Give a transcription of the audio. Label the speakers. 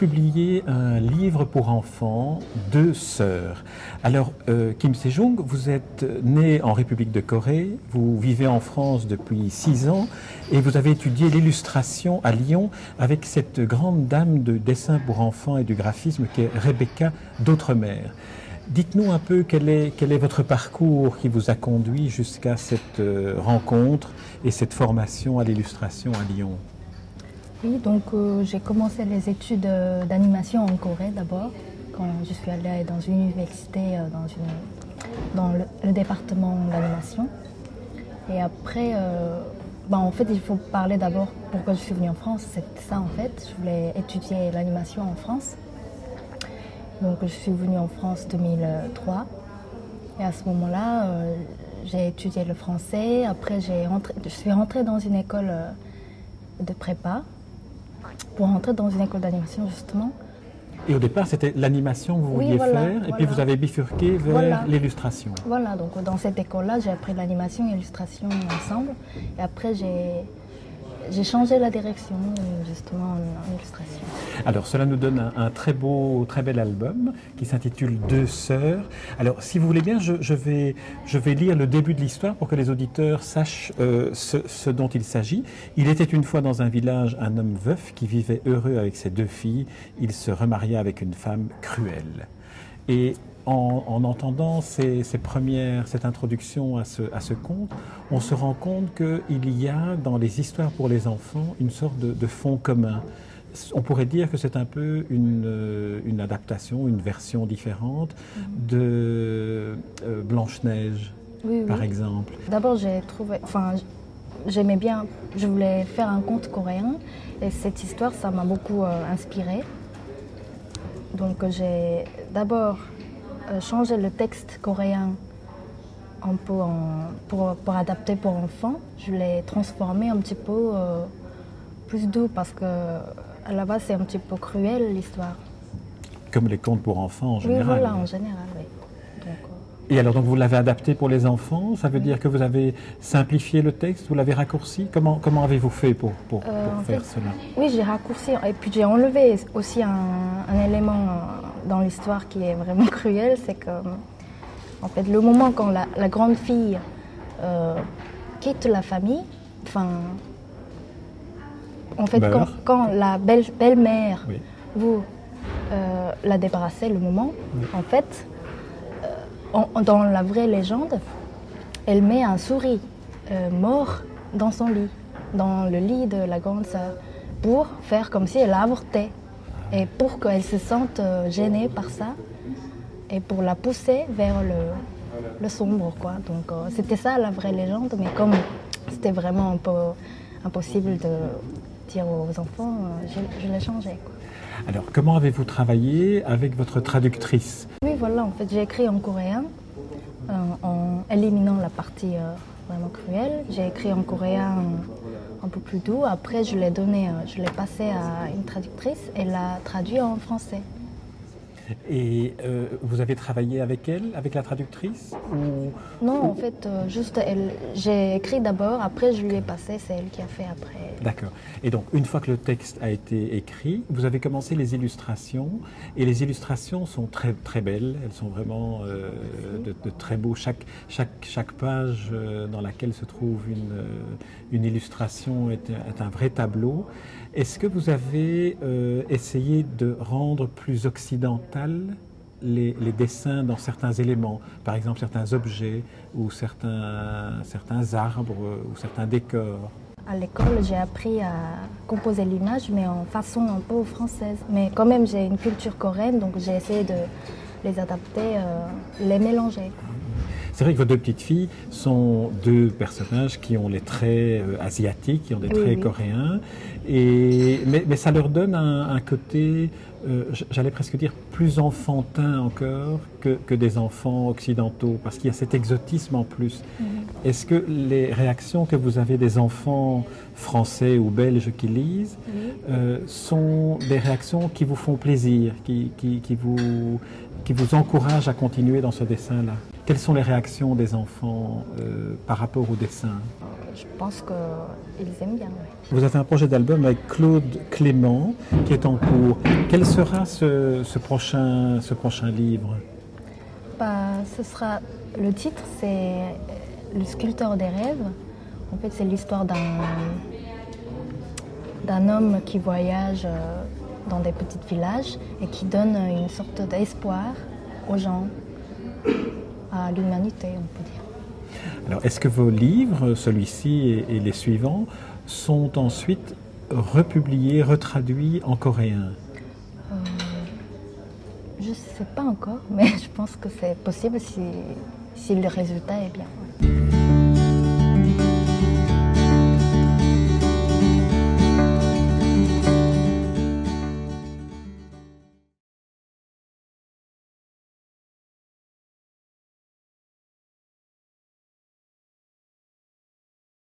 Speaker 1: publié un livre pour enfants, Deux sœurs. Alors, euh, Kim Se-jung, vous êtes né en République de Corée, vous vivez en France depuis six ans et vous avez étudié l'illustration à Lyon avec cette grande dame de dessin pour enfants et du graphisme qui est Rebecca d'Outremer. Dites-nous un peu quel est, quel est votre parcours qui vous a conduit jusqu'à cette euh, rencontre et cette formation à l'illustration à Lyon.
Speaker 2: Oui, donc euh, j'ai commencé les études euh, d'animation en Corée d'abord, quand je suis allée dans une université dans, une, dans le, département d'animation. Et après, bah, en fait, il faut parler d'abord pourquoi je suis venue en France. C'est ça en fait, je voulais étudier l'animation en France. Donc je suis venue en France en 2003. Et à ce moment-là, euh, j'ai étudié le français. Après, je suis rentrée dans une école euh, de prépa pour rentrer dans une école d'animation justement.
Speaker 1: Et au départ, c'était l'animation que vous vouliez faire, et puis vous avez bifurqué vers l'illustration.
Speaker 2: Voilà, donc dans cette école-là, j'ai appris l'animation et l'illustration ensemble. Et après, j'ai j'ai changé la direction justement en, illustration.
Speaker 1: Alors cela nous donne un, très beau, très bel album qui s'intitule Deux sœurs. Alors si vous voulez bien, je, vais, je vais lire le début de l'histoire pour que les auditeurs sachent euh, ce, dont il s'agit. Il était une fois dans un village un homme veuf qui vivait heureux avec ses deux filles. Il se remaria avec une femme cruelle. Et en, entendant ces, premières, cette introduction à ce, à ce, conte, on se rend compte qu'il y a dans les histoires pour les enfants une sorte de, fond commun. On pourrait dire que c'est un peu une, une, adaptation, une version différente de euh, Blanche-Neige, par exemple.
Speaker 2: D'abord, j'ai trouvé, enfin, j'aimais bien, je voulais faire un conte coréen et cette histoire, ça m'a beaucoup euh, inspiré. Donc j'ai d'abord euh, changer le texte coréen un peu pour, pour, adapter pour enfants. Je l'ai transformé un petit peu euh, plus doux parce que à la base c'est un petit peu cruel l'histoire.
Speaker 1: Comme les contes pour enfants en général.
Speaker 2: Oui, voilà, en général, oui.
Speaker 1: Et alors, donc, vous l'avez adapté pour les enfants Ça veut dire que vous avez simplifié le texte Vous l'avez raccourci? Comment, comment avez-vous fait pour, pour,
Speaker 2: euh,
Speaker 1: faire cela?
Speaker 2: Oui, j'ai raccourci. Et puis, j'ai enlevé aussi un, un élément dans l'histoire qui est vraiment cruel. C'est que, en fait, le moment quand la, la grande fille euh, quitte la famille, enfin. En fait, quand, quand, la belle-mère belle vous euh, la débarrassez, le moment, en fait, dans la vraie légende, elle met un souris euh, mort dans son lit, dans le lit de la grande sœur, pour faire comme si elle avortait. Et pour qu'elle se sente euh, gênée par ça, et pour la pousser vers le, le sombre. Quoi. Donc euh, c'était ça la vraie légende, mais comme c'était vraiment un peu impossible de dire aux enfants, je, je l'ai changé.
Speaker 1: Alors, comment avez-vous travaillé avec votre traductrice?
Speaker 2: Oui, voilà, en fait, j'ai écrit en coréen euh, en éliminant la partie euh, vraiment cruelle. J'ai écrit en coréen un peu plus doux. Après, je l'ai donné, euh, je l'ai passé à une traductrice. Elle l'a traduit en français.
Speaker 1: Et euh, vous avez travaillé avec elle, avec la traductrice
Speaker 2: ou, Non, en fait, euh, juste. J'ai écrit d'abord, après je lui ai passé, c'est elle qui a fait après.
Speaker 1: D'accord. Et donc, une fois que le texte a été écrit, vous avez commencé les illustrations, et les illustrations sont très très belles. Elles sont vraiment euh, de, très beaux. Chaque chaque chaque page dans laquelle se trouve une une illustration est, un vrai tableau. Est-ce que vous avez essayé de rendre plus occidental les, dessins dans certains éléments, par exemple certains objets ou certains, certains arbres ou certains décors?
Speaker 2: À l'école, j'ai appris à composer l'image, mais en façon un peu française. Mais quand même, j'ai une culture coréenne, donc j'ai essayé de les adapter, euh, les mélanger.
Speaker 1: C'est vrai que vos deux petites filles sont deux personnages qui ont les traits euh, asiatiques, qui ont des traits coréens, et, mais, ça leur donne un, côté, euh, j'allais presque dire, plus enfantin encore que, des enfants occidentaux, parce qu'il y a cet exotisme en plus. Mhm. Est-ce que les réactions que vous avez des enfants français ou belges qui lisent euh, sont des réactions qui vous font plaisir, qui, qui, qui, vous, qui vous encouragent à continuer dans ce dessin-là? Quelles sont les réactions des enfants euh, par rapport au dessin?
Speaker 2: Je pense qu'ils aiment bien. oui.
Speaker 1: Vous avez un projet d'album avec Claude Clément qui est en cours. Quel sera ce, ce prochain, ce prochain livre?
Speaker 2: Bah, ce sera le titre, c'est Le sculpteur des rêves. En fait, c'est l'histoire d'un homme qui voyage euh, dans des petits villages et qui donne une sorte d'espoir aux gens, à l'humanité, on peut dire.
Speaker 1: Alors, est-ce que vos livres, celui-ci et les suivants, sont ensuite republiés, retraduits en coréen?
Speaker 2: Je ne sais pas encore, mais je pense que c'est possible si, le résultat est bien.